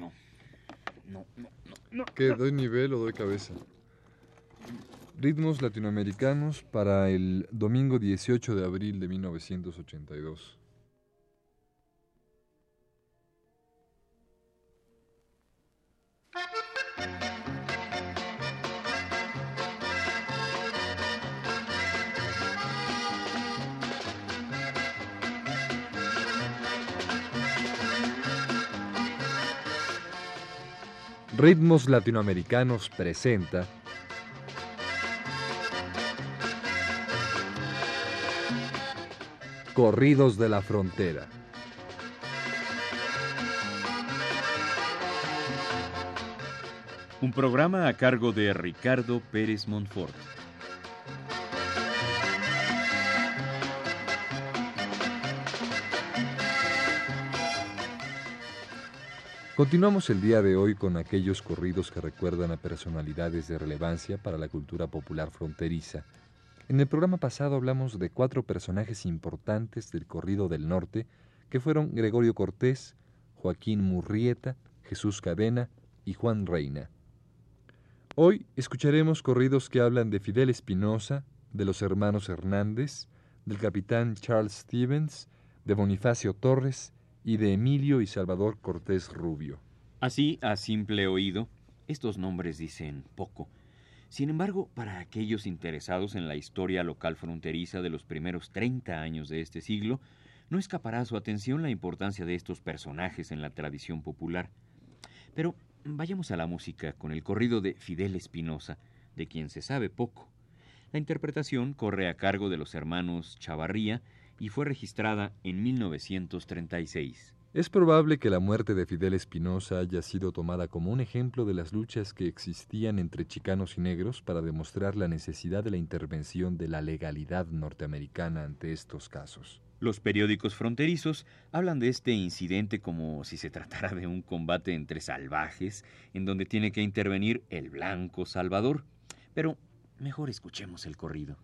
no. No, no, no. ¿Qué? ¿Doy nivel o doy cabeza? Ritmos latinoamericanos para el domingo 18 de abril de 1982. Ritmos Latinoamericanos presenta Corridos de la Frontera. Un programa a cargo de Ricardo Pérez Montfort. Continuamos el día de hoy con aquellos corridos que recuerdan a personalidades de relevancia para la cultura popular fronteriza. En el programa pasado hablamos de cuatro personajes importantes del corrido del norte, que fueron Gregorio Cortés, Joaquín Murrieta, Jesús Cadena y Juan Reina. Hoy escucharemos corridos que hablan de Fidel Espinosa, de los hermanos Hernández, del capitán Charles Stevens, de Bonifacio Torres y de Emilio y Salvador Cortés Rubio. Así, a simple oído, estos nombres dicen poco. Sin embargo, para aquellos interesados en la historia local fronteriza de los primeros 30 años de este siglo, no escapará a su atención la importancia de estos personajes en la tradición popular. Pero vayamos a la música con el corrido de Fidel Espinosa, de quien se sabe poco. La interpretación corre a cargo de los hermanos Chavarría y fue registrada en 1936. Es probable que la muerte de Fidel Espinosa haya sido tomada como un ejemplo de las luchas que existían entre chicanos y negros para demostrar la necesidad de la intervención de la legalidad norteamericana ante estos casos. Los periódicos fronterizos hablan de este incidente como si se tratara de un combate entre salvajes en donde tiene que intervenir el blanco Salvador. Pero mejor escuchemos el corrido.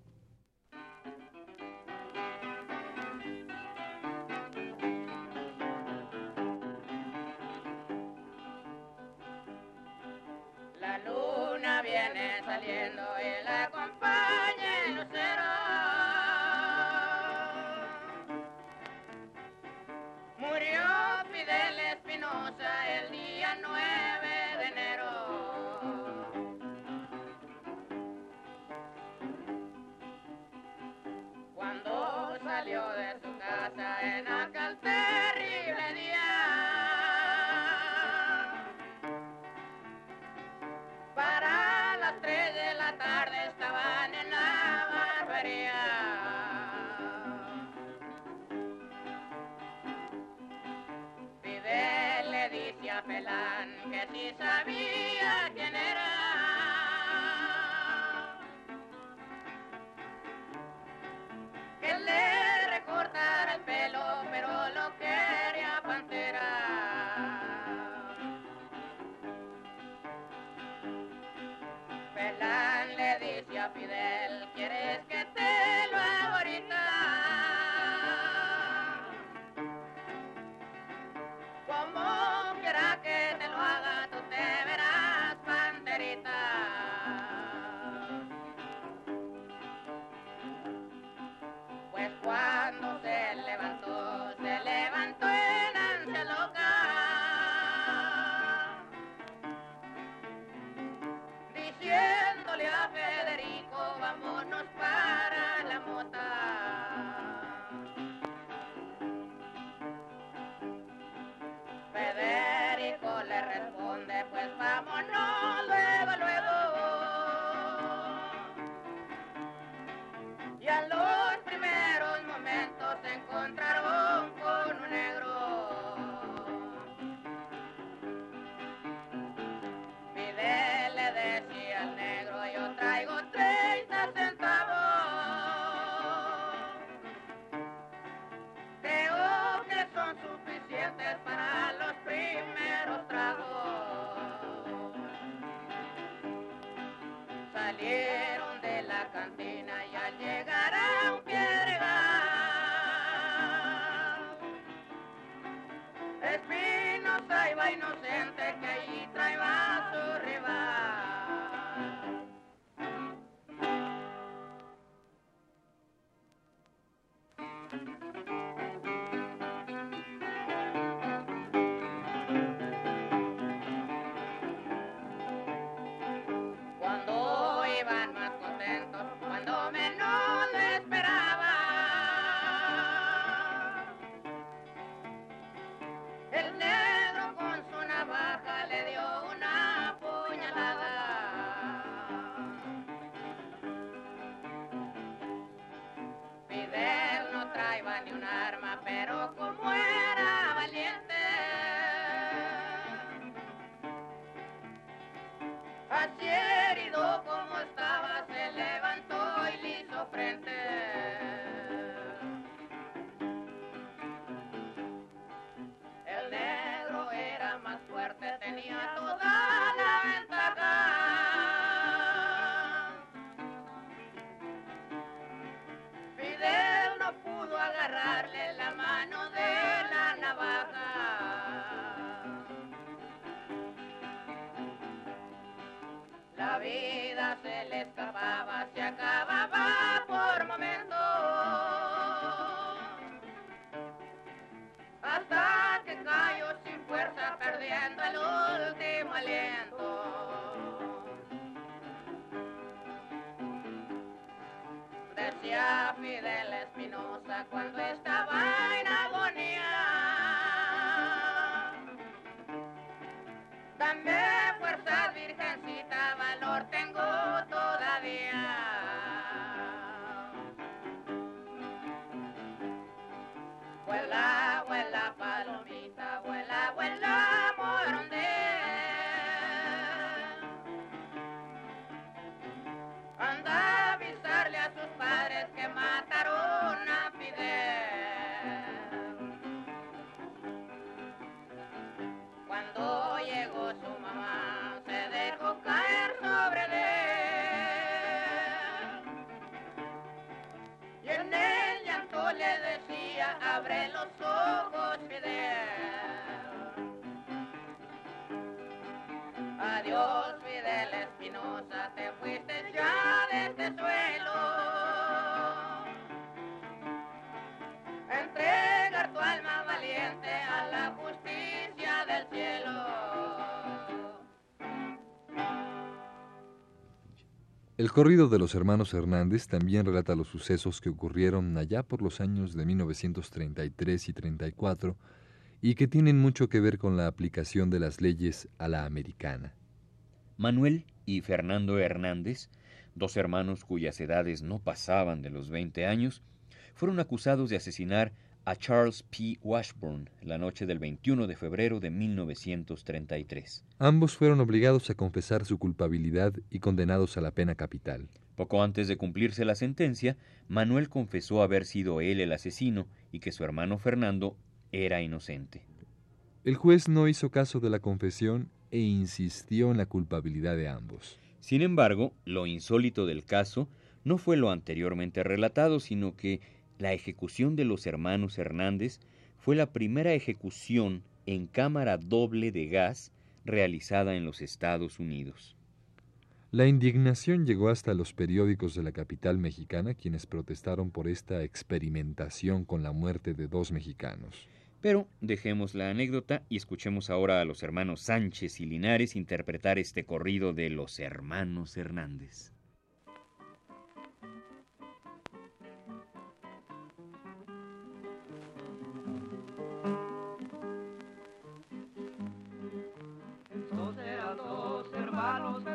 Cuando estaba El corrido de los hermanos Hernández también relata los sucesos que ocurrieron allá por los años de 1933 y 34 y que tienen mucho que ver con la aplicación de las leyes a la americana. Manuel y Fernando Hernández, dos hermanos cuyas edades no pasaban de los 20 años, fueron acusados de asesinar a Charles P. Washburn la noche del 21 de febrero de 1933. Ambos fueron obligados a confesar su culpabilidad y condenados a la pena capital. Poco antes de cumplirse la sentencia, Manuel confesó haber sido él el asesino y que su hermano Fernando era inocente. El juez no hizo caso de la confesión e insistió en la culpabilidad de ambos. Sin embargo, lo insólito del caso no fue lo anteriormente relatado, sino que la ejecución de los hermanos Hernández fue la primera ejecución en cámara doble de gas realizada en los Estados Unidos. La indignación llegó hasta los periódicos de la capital mexicana, quienes protestaron por esta experimentación con la muerte de dos mexicanos. Pero dejemos la anécdota y escuchemos ahora a los hermanos Sánchez y Linares interpretar este corrido de los hermanos Hernández.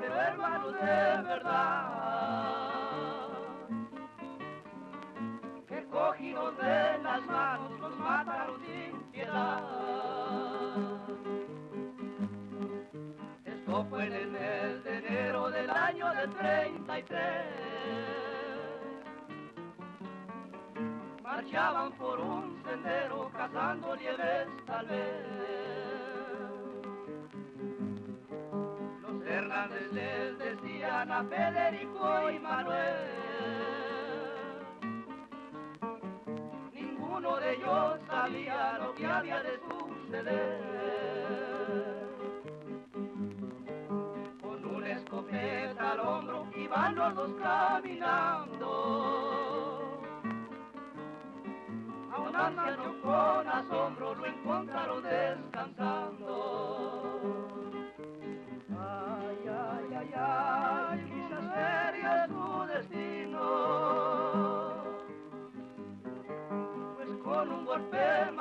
Hermanos, de verdad. Que cogidos de las manos los mataron sin piedad. Esto fue en el mes de enero del año del 33. Marchaban por un sendero cazando liebres tal vez. Les decían a Federico y Manuel. Ninguno de ellos sabía lo que había de suceder. Con una escopeta al hombro iban los dos caminando. A un anciano con asombro lo encontraron descansando.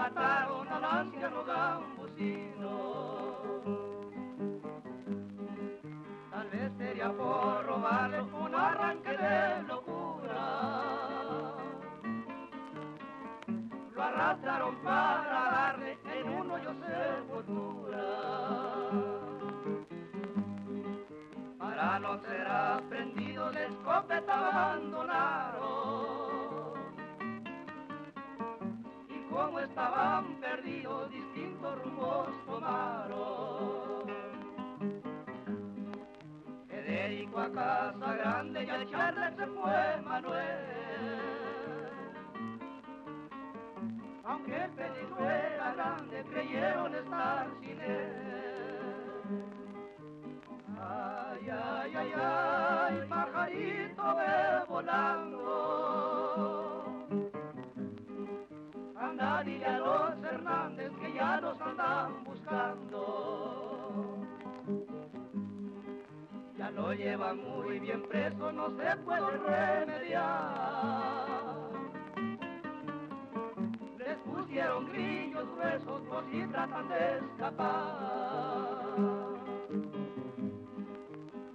Mataron al anciano gambusino. Tal vez sería por robarle un arranque de locura. Lo arrastraron para darle en uno yo sepultura. Para no ser aprendido de escopeta abandonaron. Como estaban perdidos, distintos rumbos tomaron. Federico a casa grande y al echarle se fue Manuel aunque el peligro era grande, creyeron estar sin él. Ay, ay, ay, ay, pajarito ve volando. Anda, dile a los Hernández que ya los andan buscando. Ya lo llevan muy bien preso, no se puede remediar pusieron grillos gruesos por si tratan de escapar.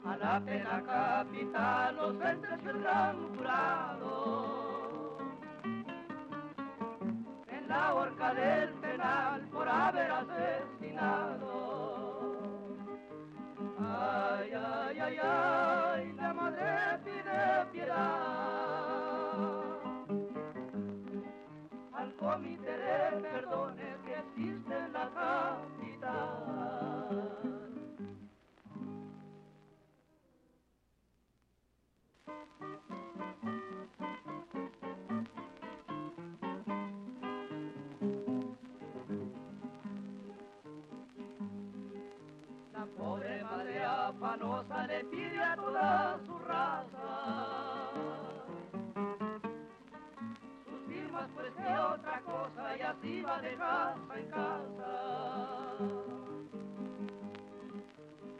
A la pena capital los entretendrán jurado. La horca del penal por haber asesinado. Ay, ay, ay, ay, la madre pide piedad comité afanosa le pide a toda su raza pues que otra cosa y así va de casa en casa.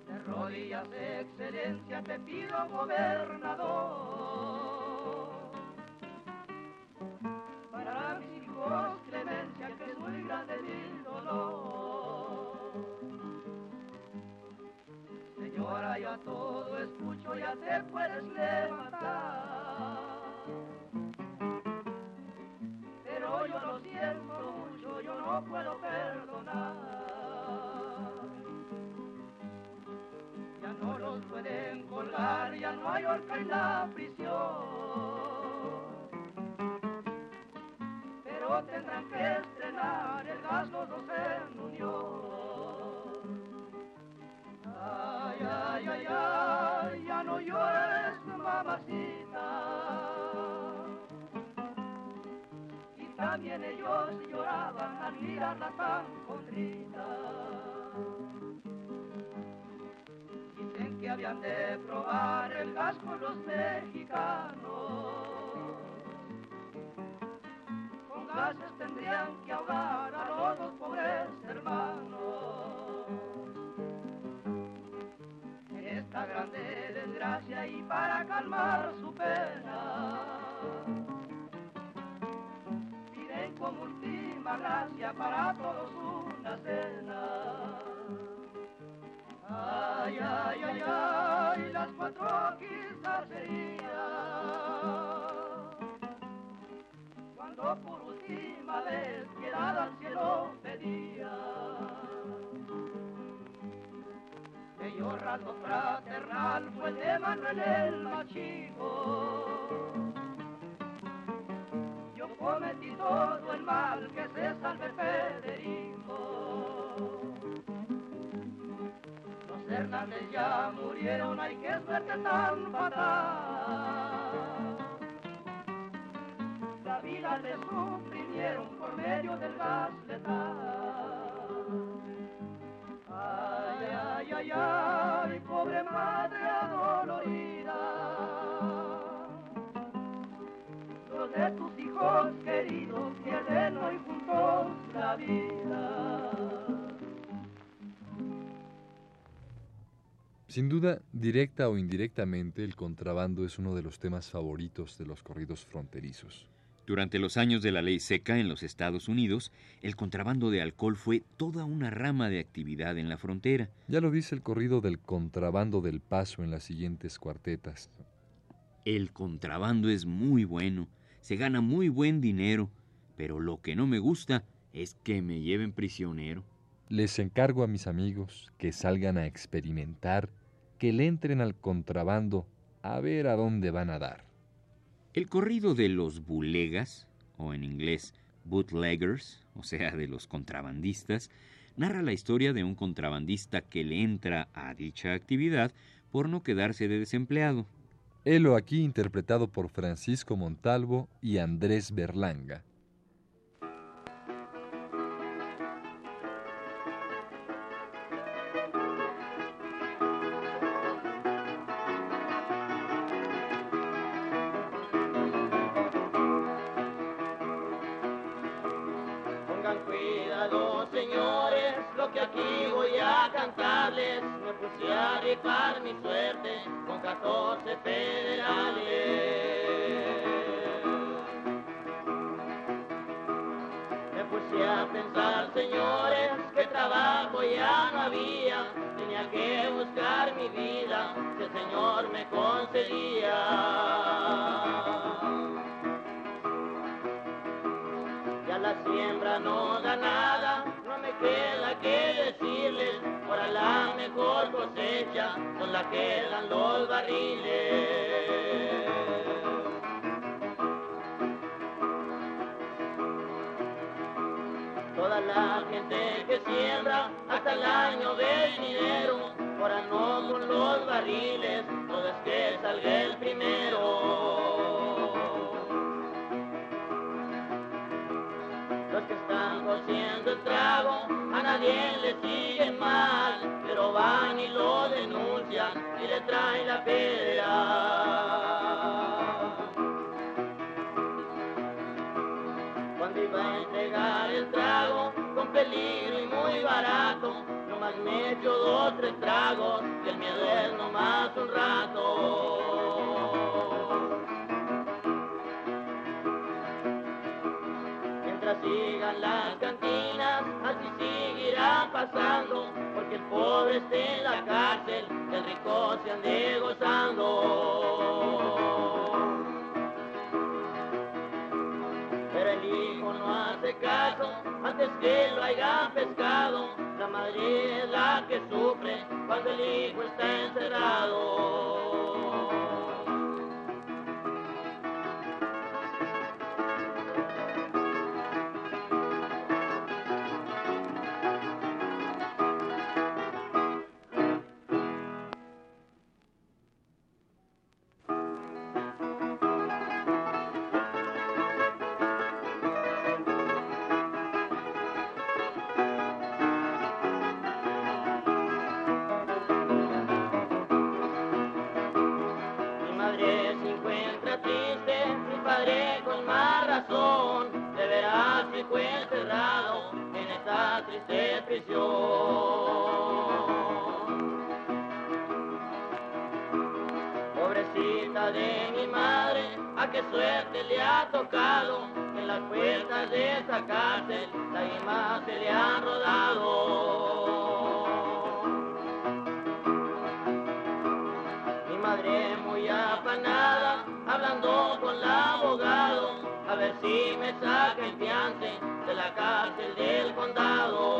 De rodillas, excelencia, te pido gobernador. Para mis hijos, clemencia, que es muy grande mi dolor. Señora, ya todo escucho, ya te puedes levantar. yo lo siento mucho, yo no puedo perdonar. Ya no los pueden colgar, ya no hay horca en la prisión. Pero tendrán que estrenar el gas los dos en unión. También ellos lloraban al mirar la tan Dicen que habían de probar el gas con los mexicanos. Con gases tendrían que ahogar a los dos pobres hermanos. En esta grande desgracia y para calmar su pena como última gracia para todos una cena. Ay, ay, ay, ay, las cuatro quizás serían cuando por última vez quedada al cielo pedía. Bello rato fraternal fue de Manuel el Machico cometí todo el mal, que se salve Federico. Los Hernández ya murieron, hay que suerte tan fatal. La vida le suprimieron por medio del gas letal. Ay, ay, ay, ay, pobre madre adolorida de tus hijos queridos pierden hoy juntos la vida. Sin duda, directa o indirectamente, el contrabando es uno de los temas favoritos de los corridos fronterizos. Durante los años de la ley seca en los Estados Unidos, el contrabando de alcohol fue toda una rama de actividad en la frontera. Ya lo dice el corrido del contrabando del paso en las siguientes cuartetas. El contrabando es muy bueno, se gana muy buen dinero, pero lo que no me gusta es que me lleven prisionero. Les encargo a mis amigos que salgan a experimentar, que le entren al contrabando, a ver a dónde van a dar. El corrido de los bulegas, o en inglés bootleggers, o sea, de los contrabandistas, narra la historia de un contrabandista que le entra a dicha actividad por no quedarse de desempleado. Helo aquí interpretado por Francisco Montalvo y Andrés Berlanga. Barriles. Toda la gente que siembra hasta el año venidero, ahora no con los barriles, todo es que salga el primero. Los que están cociendo el trago, a nadie le siguen mal, pero van y lo denuncian le traen la federal. Cuando iba a entregar el trago, con peligro y muy barato, nomás me echo dos, tres tragos, que el miedo es nomás un rato. Mientras sigan las cantinas, así seguirá pasando, pobre esté en la cárcel, el rico se ande gozando. Pero el hijo no hace caso, antes que lo haya pescado, la madre es la que sufre cuando el hijo está encerrado. Más razón, de veras mi fue encerrado en esta triste prisión. Pobrecita de mi madre, a qué suerte le ha tocado, en las puertas de esa cárcel, lágrimas se le han rodado. Mi madre muy afanada, hablando con el abogado, a ver si me saca el fiance de la cárcel del condado.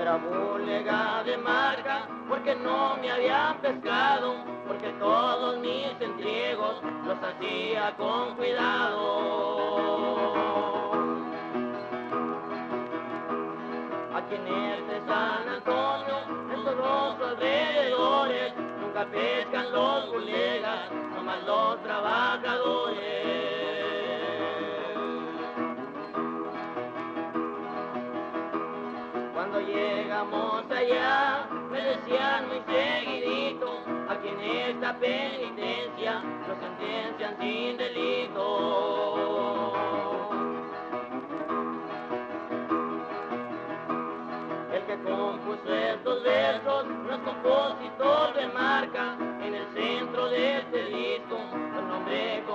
Era bulega de marca, porque no me habían pescado, porque todos mis entriegos los hacía con cuidado. Aquí en este San Antonio, en todos los alrededores, nunca pescan los colegas, nomás los trabajadores. Cuando llegamos allá, me decían muy seguidito, aquí en esta penitencia,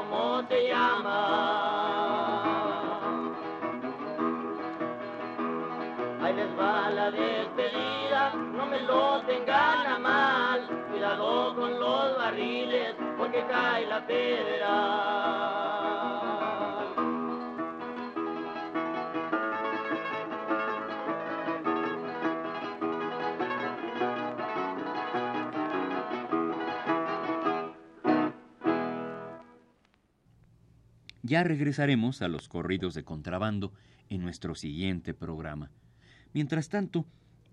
cómo se llama. Ahí les va la despedida, no me lo tengan a mal. Cuidado con los barriles, porque que cae la federal. Ya regresaremos a los corridos de contrabando en nuestro siguiente programa. Mientras tanto,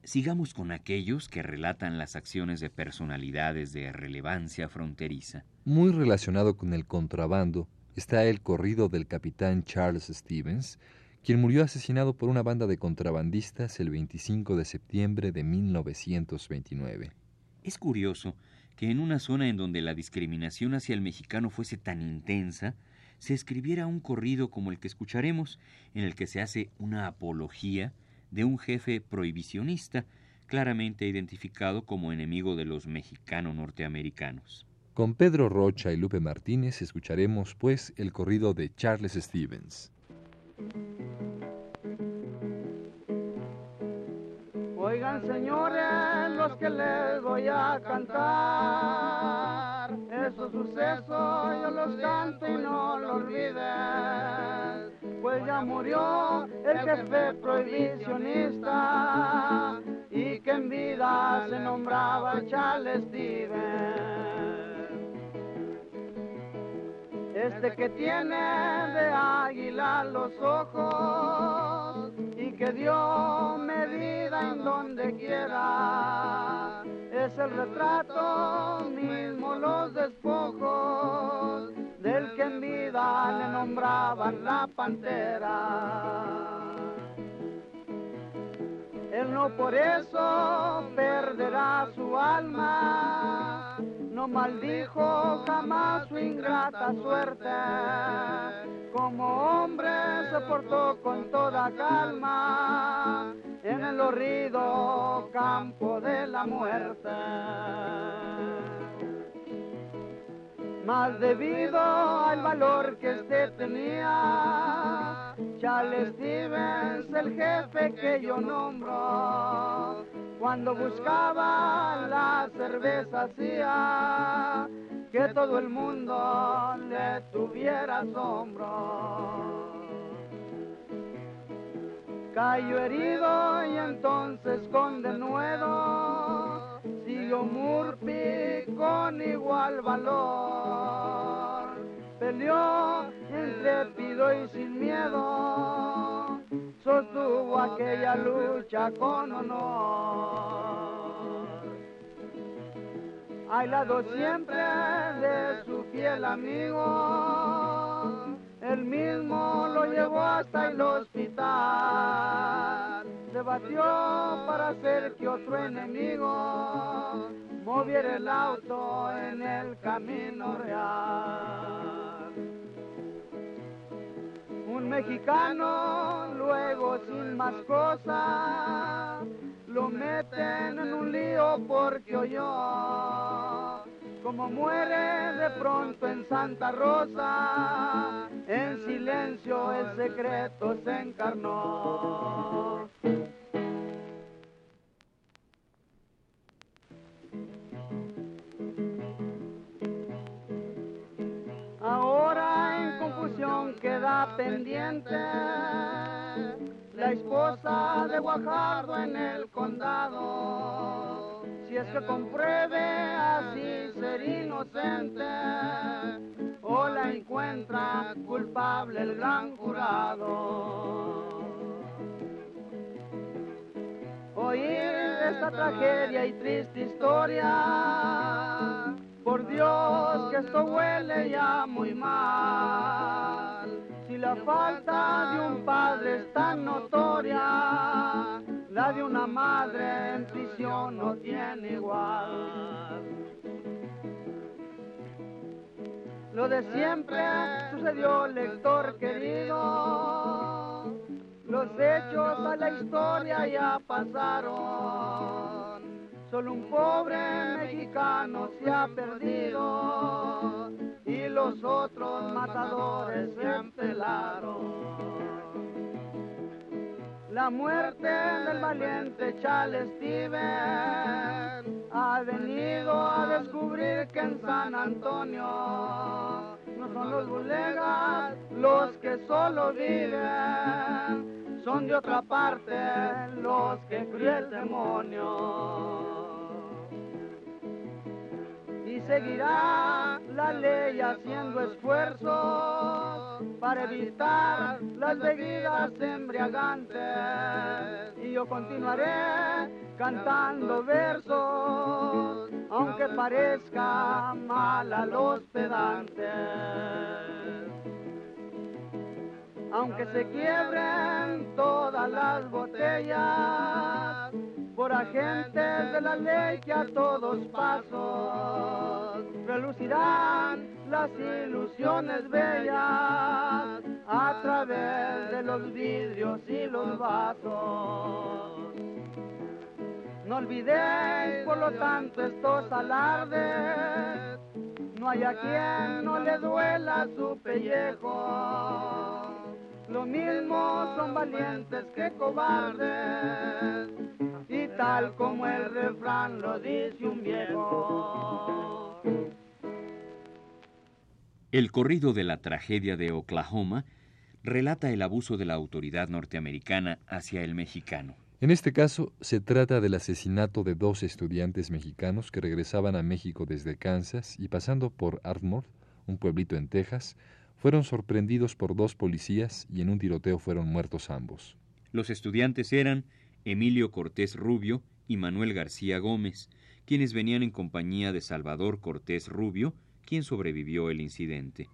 sigamos con aquellos que relatan las acciones de personalidades de relevancia fronteriza. Muy relacionado con el contrabando está el corrido del capitán Charles Stevens, quien murió asesinado por una banda de contrabandistas el 25 de septiembre de 1929. Es curioso que en una zona en donde la discriminación hacia el mexicano fuese tan intensa, se escribiera un corrido como el que escucharemos, en el que se hace una apología de un jefe prohibicionista, claramente identificado como enemigo de los mexicano-norteamericanos. Con Pedro Rocha y Lupe Martínez escucharemos, pues, el corrido de Charles Stevens. Oigan, señores, los que les voy a cantar, esos sucesos yo los canto y no lo olviden, pues ya murió el jefe prohibicionista y que en vida se nombraba Charles Stevens. Este que tiene de águila los ojos que dio medida en donde quiera. Es el retrato mismo, los despojos del que en vida le nombraban la pantera. Él no por eso perderá su alma, no maldijo jamás su ingrata suerte. Como hombre se portó con toda calma en el horrido campo de la muerte. Más debido al valor que este tenía, Charles Stevens, el jefe que yo nombro, cuando buscaba la cerveza hacía que todo el mundo le tuviera asombro. Cayó herido y entonces con denuedo siguió Murphy con igual valor. Peleó intrépido y sin miedo, sostuvo aquella lucha con honor. Al lado siempre de su fiel amigo, él mismo lo llevó hasta el hospital. Se batió para hacer que otro enemigo moviera el auto en el camino real. Un mexicano luego sin más cosas lo meten en un lío porque oyó como muere de pronto en Santa Rosa, en silencio el secreto se encarnó. Pendiente la esposa de Guajardo en el condado. Si es que compruebe así ser inocente o la encuentra culpable el gran jurado. Oír esta tragedia y triste historia, por Dios que esto huele ya muy mal. La falta de un padre es tan notoria, la de una madre en prisión no tiene igual. Lo de siempre sucedió, lector querido, los hechos a la historia ya pasaron. Solo un pobre mexicano se ha perdido y los otros matadores se empelaron. La muerte del valiente Charles Steven ha venido a descubrir que en San Antonio no son los bulegas los que solo viven, son de otra parte los que crió el demonio. Seguirá la ley haciendo esfuerzos para evitar las bebidas embriagantes. Y yo continuaré cantando versos, aunque parezca mal a los pedantes. Aunque se quiebren todas las botellas por agentes de la ley que a todos pasos relucirán las ilusiones bellas a través de los vidrios y los vasos. No olvidéis, por lo tanto, estos alardes. No hay a quien no le duela su pellejo. Lo mismo son valientes que cobardes. Y tal como el refrán lo dice un viejo. El corrido de la tragedia de Oklahoma relata el abuso de la autoridad norteamericana hacia el mexicano. En este caso, se trata del asesinato de dos estudiantes mexicanos que regresaban a México desde Kansas y pasando por Ardmore, un pueblito en Texas, fueron sorprendidos por dos policías y en un tiroteo fueron muertos ambos. Los estudiantes eran Emilio Cortés Rubio y Manuel García Gómez, quienes venían en compañía de Salvador Cortés Rubio, quien sobrevivió el incidente.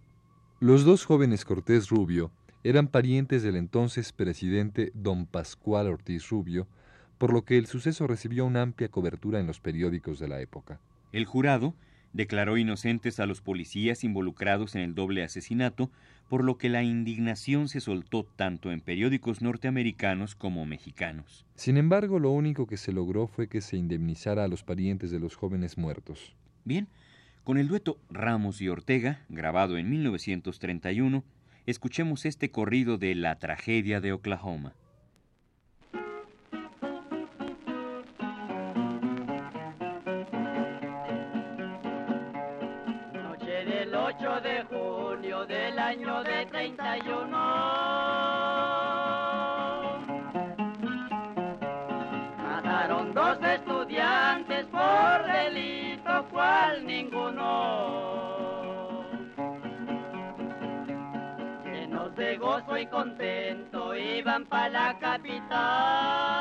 Los dos jóvenes Cortés Rubio eran parientes del entonces presidente don Pascual Ortiz Rubio, por lo que el suceso recibió una amplia cobertura en los periódicos de la época. El jurado declaró inocentes a los policías involucrados en el doble asesinato, por lo que la indignación se soltó tanto en periódicos norteamericanos como mexicanos. Sin embargo, lo único que se logró fue que se indemnizara a los parientes de los jóvenes muertos. Bien, con el dueto Ramos y Ortega, grabado en 1931, escuchemos este corrido de la tragedia de Oklahoma. 8 de junio del año de 31. Mataron dos estudiantes por delito cual ninguno. Llenos de gozo y contento iban para la capital.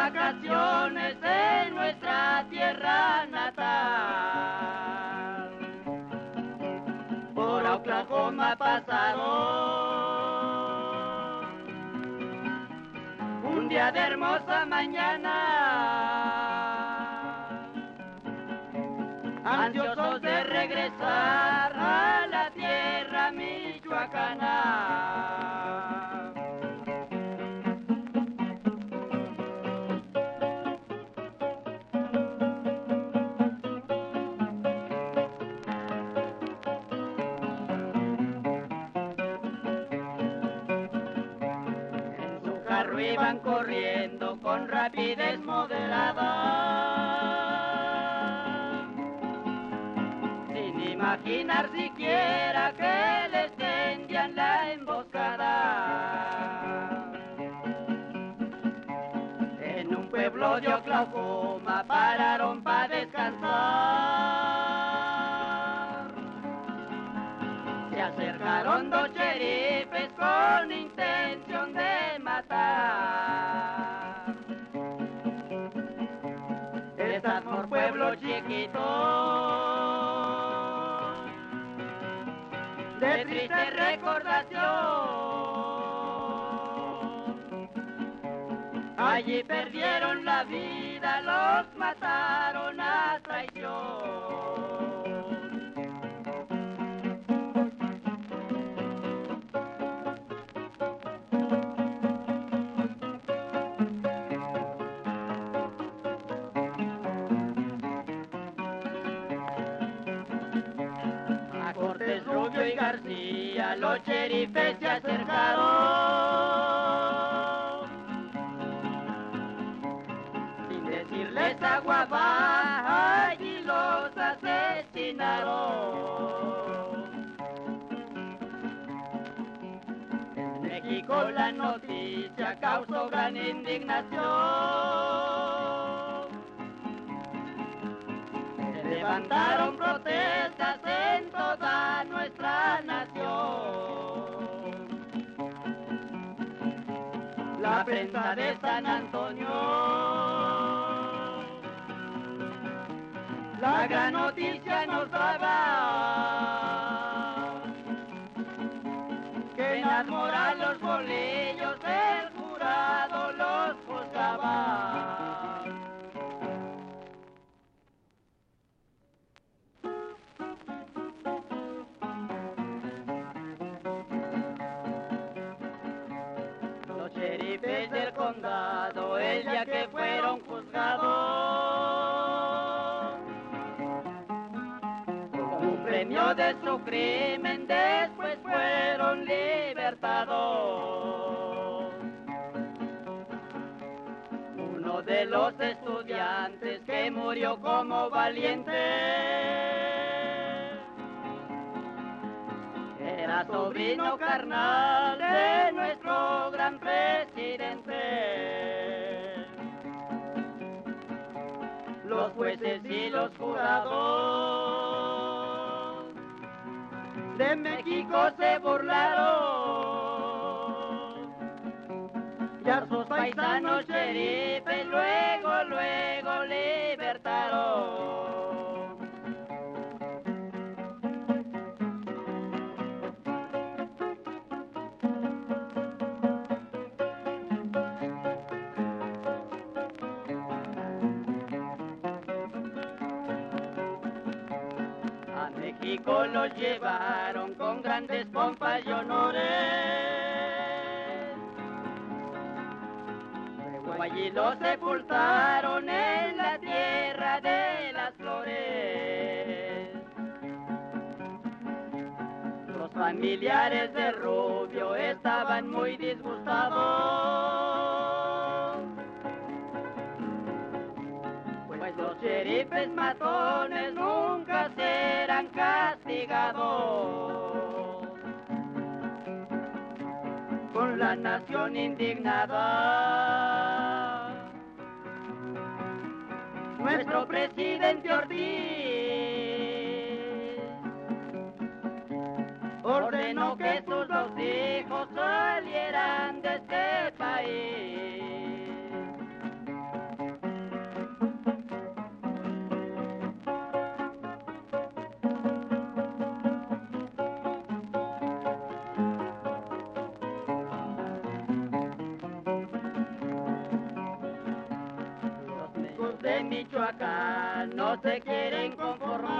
Vacaciones en nuestra tierra natal. Por Oklahoma pasaron un día de hermosa mañana, ansiosos de regresar a la tierra michoacana. Corriendo con rapidez moderada, sin imaginar siquiera que les tendían la emboscada. En un pueblo de Oklahoma para recordación. Allí perdieron la vida, los mataron a traición policía, los sheriffes se acercaron. Sin decirles agua va, allí los asesinaron. En México la noticia causó gran indignación. Se levantaron protestas en toda nuestra nación. La prensa de San Antonio la gran noticia nos daba que en Admoral los bolillos del jurado los juzgaba. Su crimen después fueron libertados. Uno de los estudiantes que murió como valiente era sobrino carnal de nuestro gran presidente. Los jueces y los jurados de México se burlaron. Ya sus paisanos sheriffes México los llevaron con grandes pompas y honores. Luego allí los sepultaron en la tierra de las flores. Los familiares de Rubio estaban muy disgustados. Sheriffes matones nunca serán castigados. Con la nación indignada, nuestro presidente Ortiz ordenó que sus dos hijos Michoacán no se quieren conformar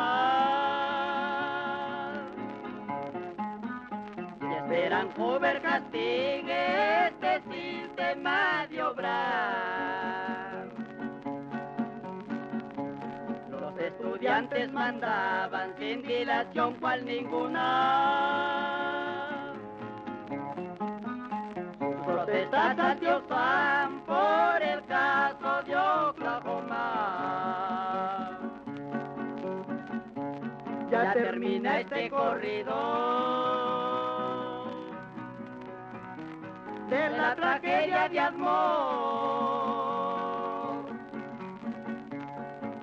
y esperan Hoover castigue este sistema de obrar. Los estudiantes mandaban sin dilación cual ninguna. Protestas antiosan termina este corrido de la tragedia de amor,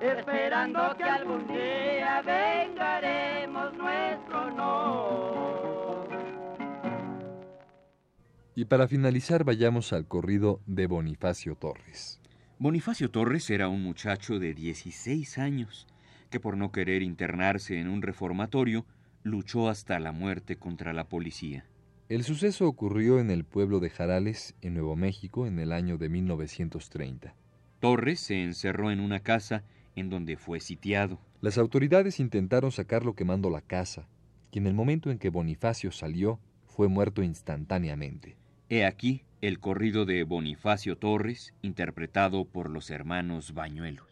esperando que algún día vengaremos nuestro honor. Y para finalizar vayamos al corrido de Bonifacio Torres. Bonifacio Torres era un muchacho de 16 años que por no querer internarse en un reformatorio luchó hasta la muerte contra la policía. El suceso ocurrió en el pueblo de Jarales, en Nuevo México, en el año de 1930. Torres se encerró en una casa en donde fue sitiado. Las autoridades intentaron sacarlo quemando la casa, y en el momento en que Bonifacio salió, fue muerto instantáneamente. He aquí el corrido de Bonifacio Torres, interpretado por los hermanos Bañuelos.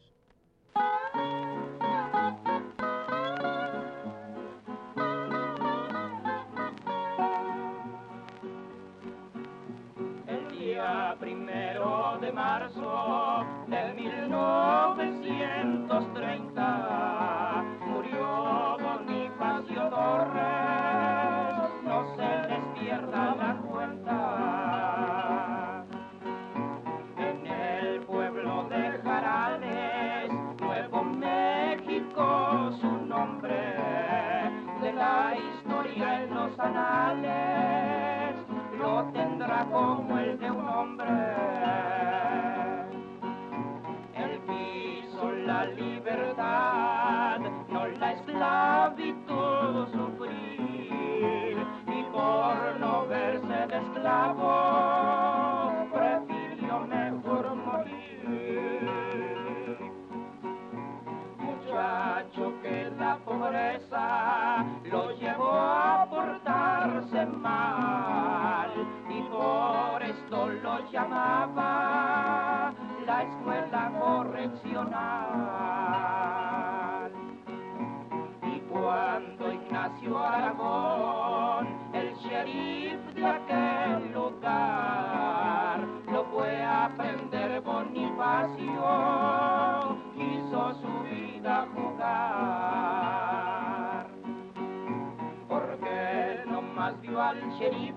Dio al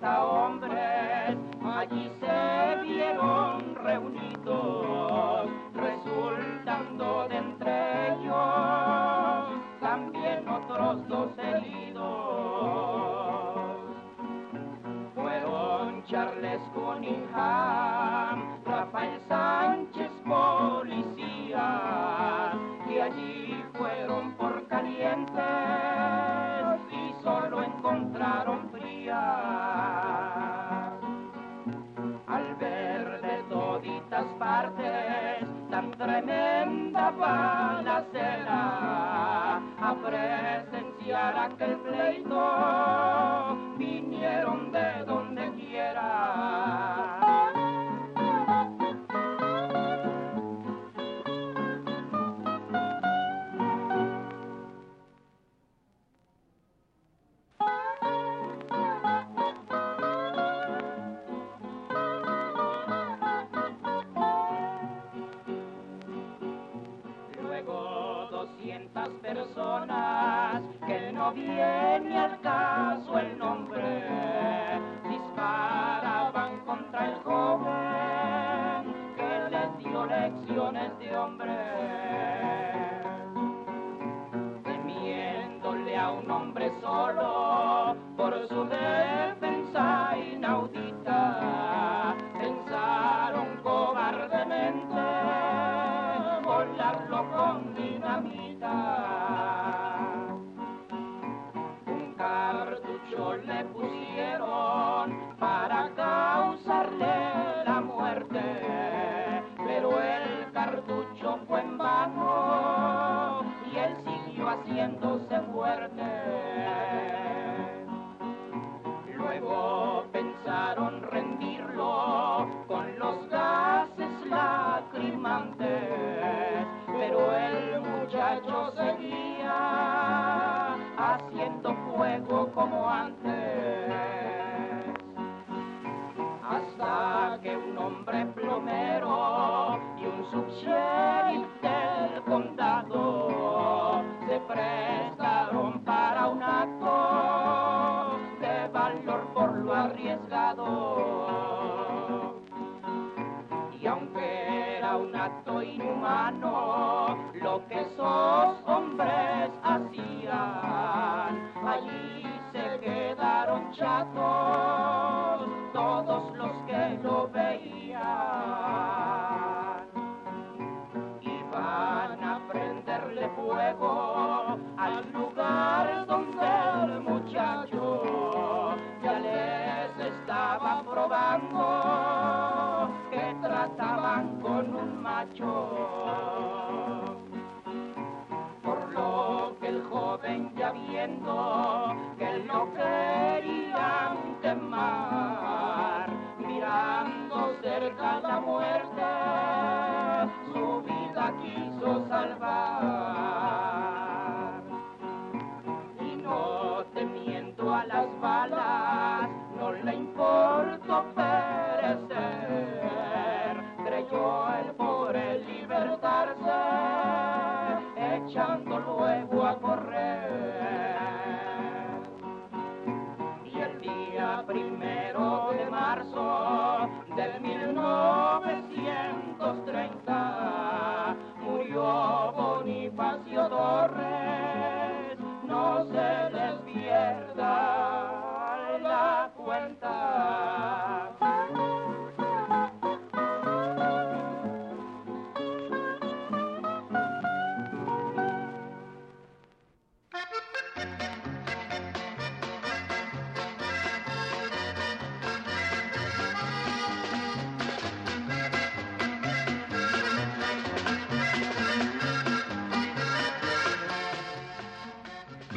Tàu. Doctor. Dio lecciones de hombre Garcia.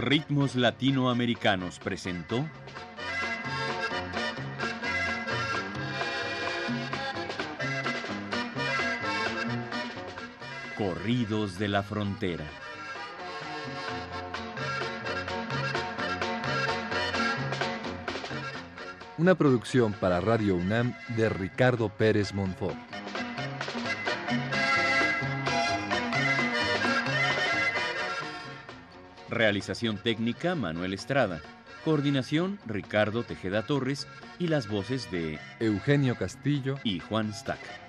Ritmos Latinoamericanos presentó Corridos de la Frontera. Una producción para Radio UNAM de Ricardo Pérez Monfort. Realización técnica Manuel Estrada. Coordinación Ricardo Tejeda Torres y las voces de Eugenio Castillo y Juan Stack.